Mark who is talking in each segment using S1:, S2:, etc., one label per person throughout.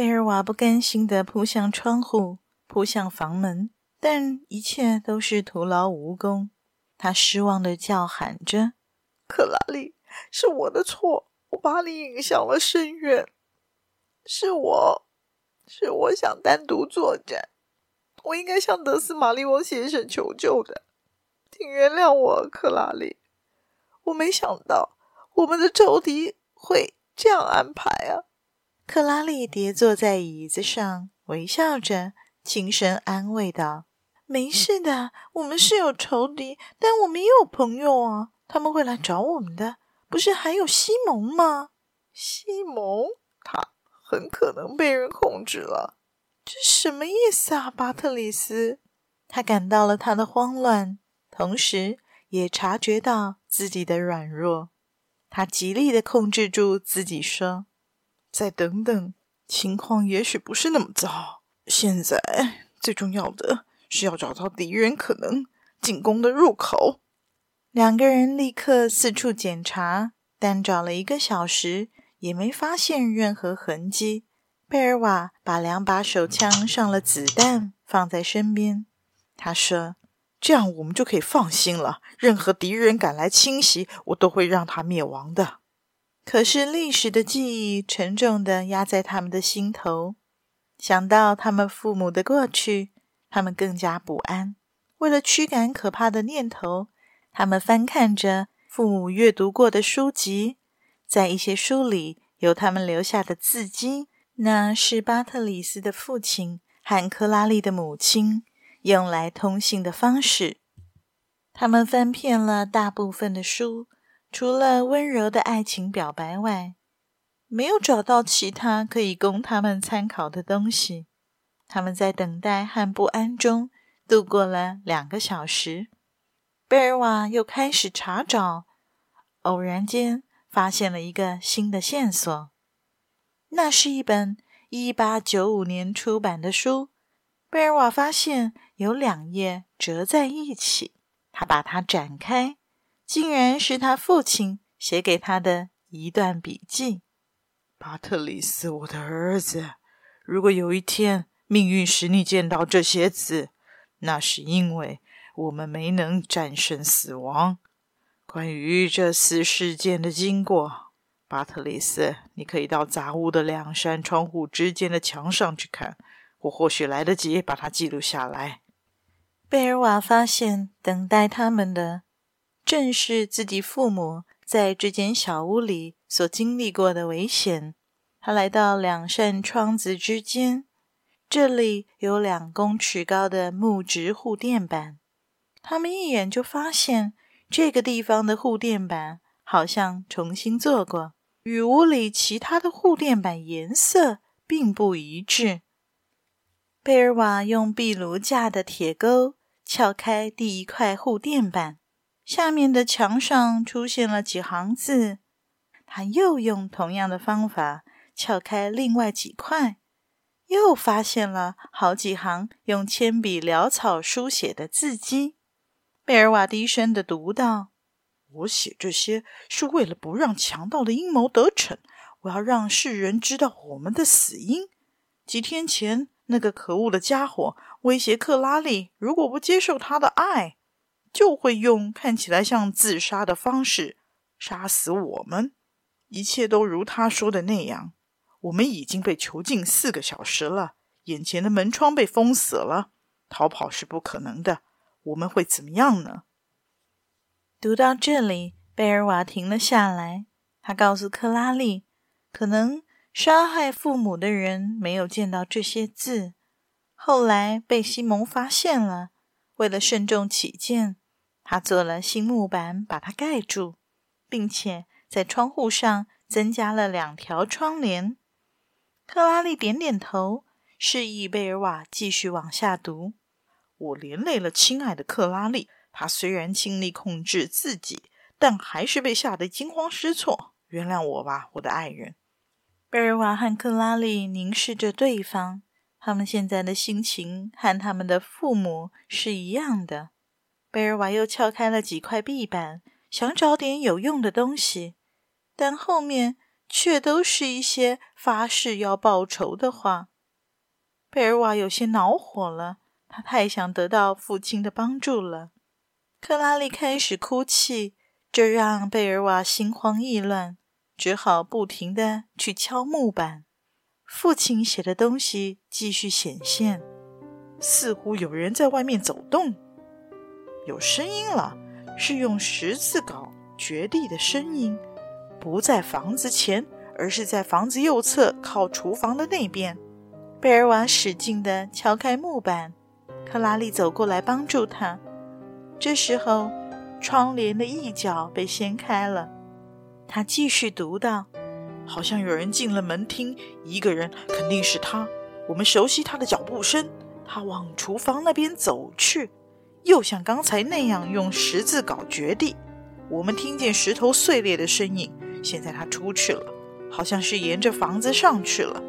S1: 贝尔瓦不甘心地扑向窗户，扑向房门，但一切都是徒劳无功。他失望地叫喊着：“
S2: 克拉丽，是我的错，我把你引向了深渊。是我，是我想单独作战，我应该向德斯玛利翁先生求救的，请原谅我，克拉丽。我没想到我们的仇敌会这样安排啊。”
S1: 克拉丽跌坐在椅子上，微笑着，轻声安慰道：“没事的，我们是有仇敌，但我们也有朋友啊，他们会来找我们的。不是还有西蒙吗？
S2: 西蒙，他很可能被人控制了。
S1: 这什么意思啊，巴特里斯？”他感到了他的慌乱，同时也察觉到自己的软弱。他极力的控制住自己，说。
S2: 再等等，情况也许不是那么糟。现在最重要的是要找到敌人可能进攻的入口。
S1: 两个人立刻四处检查，但找了一个小时也没发现任何痕迹。贝尔瓦把两把手枪上了子弹，放在身边。他说：“
S2: 这样我们就可以放心了。任何敌人赶来侵袭，我都会让他灭亡的。”
S1: 可是历史的记忆沉重的压在他们的心头，想到他们父母的过去，他们更加不安。为了驱赶可怕的念头，他们翻看着父母阅读过的书籍，在一些书里有他们留下的字迹，那是巴特里斯的父亲和克拉丽的母亲用来通信的方式。他们翻遍了大部分的书。除了温柔的爱情表白外，没有找到其他可以供他们参考的东西。他们在等待和不安中度过了两个小时。贝尔瓦又开始查找，偶然间发现了一个新的线索。那是一本一八九五年出版的书。贝尔瓦发现有两页折在一起，他把它展开。竟然是他父亲写给他的一段笔记。
S2: 巴特里斯，我的儿子，如果有一天命运使你见到这些字，那是因为我们没能战胜死亡。关于这次事件的经过，巴特里斯，你可以到杂物的两扇窗户之间的墙上去看，我或许来得及把它记录下来。
S1: 贝尔瓦发现，等待他们的。正是自己父母在这间小屋里所经历过的危险。他来到两扇窗子之间，这里有两公尺高的木质护垫板。他们一眼就发现，这个地方的护垫板好像重新做过，与屋里其他的护垫板颜色并不一致。贝尔瓦用壁炉架的铁钩撬开第一块护垫板。下面的墙上出现了几行字，他又用同样的方法撬开另外几块，又发现了好几行用铅笔潦草书写的字迹。贝尔瓦低声的读道：“
S2: 我写这些是为了不让强盗的阴谋得逞，我要让世人知道我们的死因。几天前，那个可恶的家伙威胁克拉丽，如果不接受他的爱。”就会用看起来像自杀的方式杀死我们。一切都如他说的那样。我们已经被囚禁四个小时了，眼前的门窗被封死了，逃跑是不可能的。我们会怎么样呢？
S1: 读到这里，贝尔瓦停了下来。他告诉克拉丽，可能杀害父母的人没有见到这些字，后来被西蒙发现了。为了慎重起见。他做了新木板，把它盖住，并且在窗户上增加了两条窗帘。克拉丽点点头，示意贝尔瓦继续往下读。
S2: 我连累了亲爱的克拉丽，她虽然尽力控制自己，但还是被吓得惊慌失措。原谅我吧，我的爱人。
S1: 贝尔瓦和克拉丽凝视着对方，他们现在的心情和他们的父母是一样的。贝尔瓦又撬开了几块壁板，想找点有用的东西，但后面却都是一些发誓要报仇的话。贝尔瓦有些恼火了，他太想得到父亲的帮助了。克拉丽开始哭泣，这让贝尔瓦心慌意乱，只好不停地去敲木板。父亲写的东西继续显现，
S2: 似乎有人在外面走动。有声音了，是用十字镐掘地的声音，不在房子前，而是在房子右侧靠厨房的那边。贝尔瓦使劲地敲开木板，克拉丽走过来帮助他。这时候，窗帘的一角被掀开了，他继续读道：“好像有人进了门厅，一个人，肯定是他。我们熟悉他的脚步声，他往厨房那边走去。”又像刚才那样用十字镐掘地，我们听见石头碎裂的声音。现在他出去了，好像是沿着房子上去了。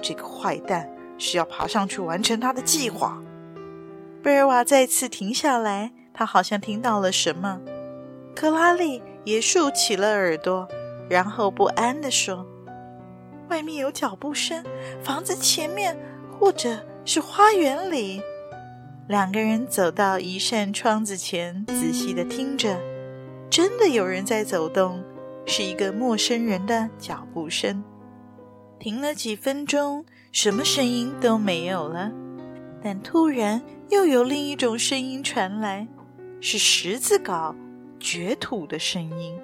S2: 这个坏蛋是要爬上去完成他的计划。贝尔瓦再次停下来，他好像听到了什么。克拉丽也竖起了耳朵，然后不安地说：“外面有脚步声，房子前面，或者是花园里。”两个人走到一扇窗子前，仔细地听着，真的有人在走动，是一个陌生人的脚步声。停了几分钟，什么声音都没有了，但突然又有另一种声音传来，是十字镐掘土的声音。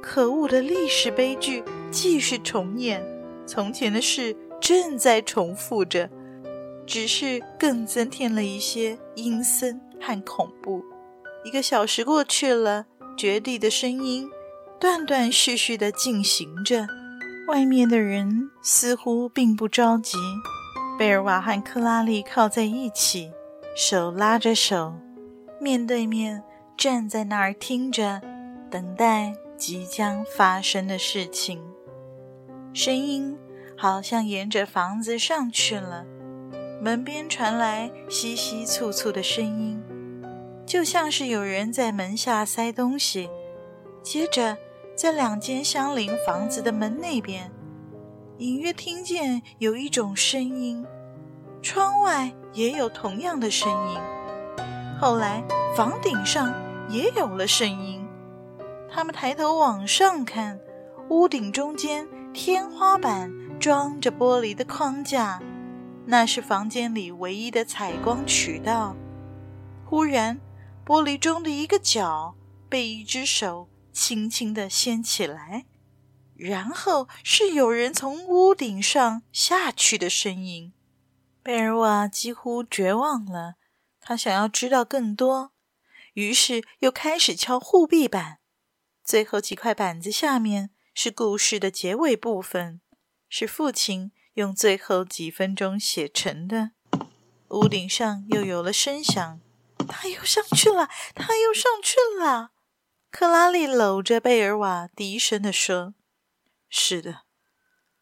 S2: 可恶的历史悲剧继续重演，从前的事正在重复着。只是更增添了一些阴森和恐怖。一个小时过去了，掘地的声音断断续续的进行着。外面的人似乎并不着急。贝尔瓦和克拉丽靠在一起，手拉着手，面对面站在那儿听着，等待即将发生的事情。声音好像沿着房子上去了。门边传来窸窸窣窣的声音，就像是有人在门下塞东西。接着，在两间相邻房子的门那边，隐约听见有一种声音，窗外也有同样的声音。后来，房顶上也有了声音。他们抬头往上看，屋顶中间天花板装着玻璃的框架。那是房间里唯一的采光渠道。忽然，玻璃中的一个角被一只手轻轻地掀起来，然后是有人从屋顶上下去的声音。贝尔瓦几乎绝望了，他想要知道更多，于是又开始敲护壁板。最后几块板子下面是故事的结尾部分，是父亲。用最后几分钟写成的。屋顶上又有了声响，他又上去了，他又上去了。克拉丽搂着贝尔瓦，低声地说：“是的。”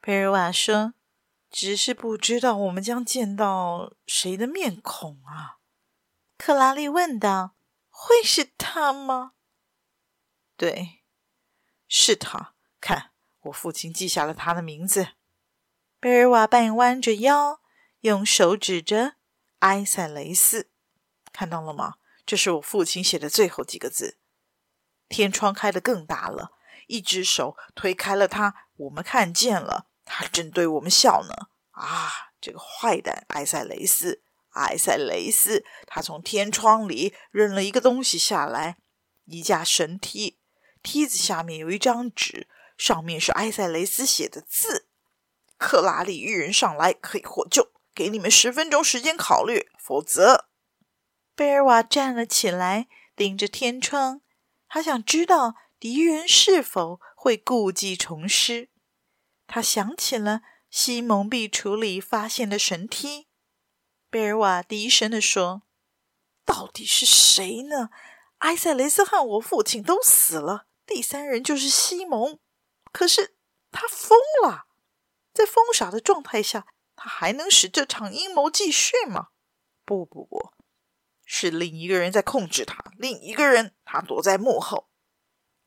S2: 贝尔瓦说：“只是不知道我们将见到谁的面孔啊。”克拉丽问道：“会是他吗？”“对，是他。看，我父亲记下了他的名字。”贝尔瓦半弯着腰，用手指着埃塞雷斯，看到了吗？这是我父亲写的最后几个字。天窗开得更大了，一只手推开了它，我们看见了，他正对我们笑呢。啊，这个坏蛋埃塞雷斯，埃塞雷斯，他从天窗里扔了一个东西下来，一架神梯，梯子下面有一张纸，上面是埃塞雷斯写的字。克拉丽一人上来可以获救，给你们十分钟时间考虑，否则……贝尔瓦站了起来，盯着天窗，他想知道敌人是否会故技重施。
S1: 他想起了西蒙壁橱里发现的神梯。贝尔瓦低声地说：“
S2: 到底是谁呢？埃塞雷斯和我父亲都死了，第三人就是西蒙。可是他疯了，在疯傻的状态下，他还能使这场阴谋继续吗？不不不，是另一个人在控制他，另一个人他躲在幕后。”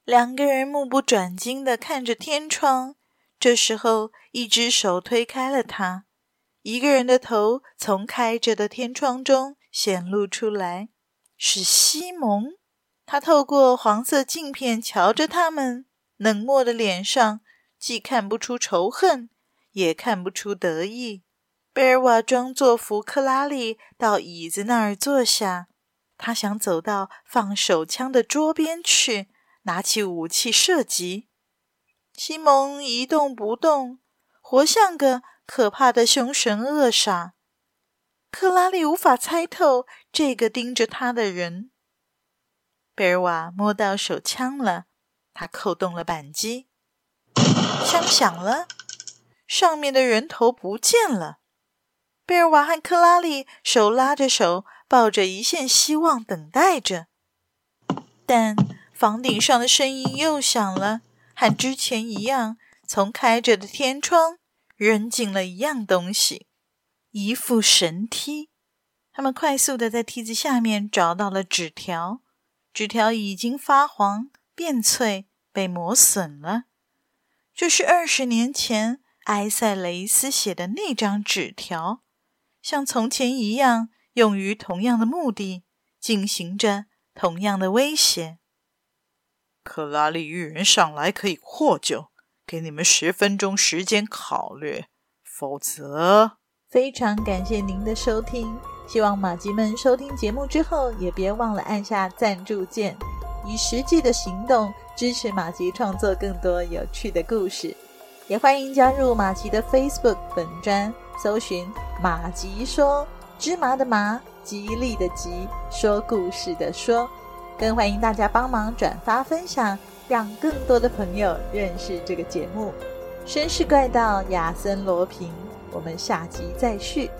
S1: 两个人目不转睛地看着天窗。这时候，一只手推开了他，一个人的头从开着的天窗中显露出来，是西蒙。他透过黄色镜片瞧着他们，冷漠的脸上既看不出仇恨，也看不出得意。贝尔瓦装作扶克拉丽到椅子那儿坐下，他想走到放手枪的桌边去，拿起武器射击。西蒙一动不动，活像个可怕的凶神恶煞。克拉丽无法猜透这个盯着他的人。贝尔瓦摸到手枪了，他扣动了扳机，枪响了，上面的人头不见了。贝尔瓦和克拉丽手拉着手，抱着一线希望，等待着。但房顶上的声音又响了。和之前一样，从开着的天窗扔进了一样东西，一副神梯。他们快速地在梯子下面找到了纸条，纸条已经发黄、变脆、被磨损了。这是二十年前埃塞雷斯写的那张纸条，像从前一样，用于同样的目的，进行着同样的威胁。
S2: 克拉丽预言上来可以获救，给你们十分钟时间考虑，否则……
S1: 非常感谢您的收听，希望马吉们收听节目之后也别忘了按下赞助键，以实际的行动支持马吉创作更多有趣的故事。也欢迎加入马吉的 Facebook 粉专，搜寻“马吉说芝麻的麻，吉利的吉，说故事的说”。更欢迎大家帮忙转发分享，让更多的朋友认识这个节目。绅士怪盗亚森罗平，我们下集再续。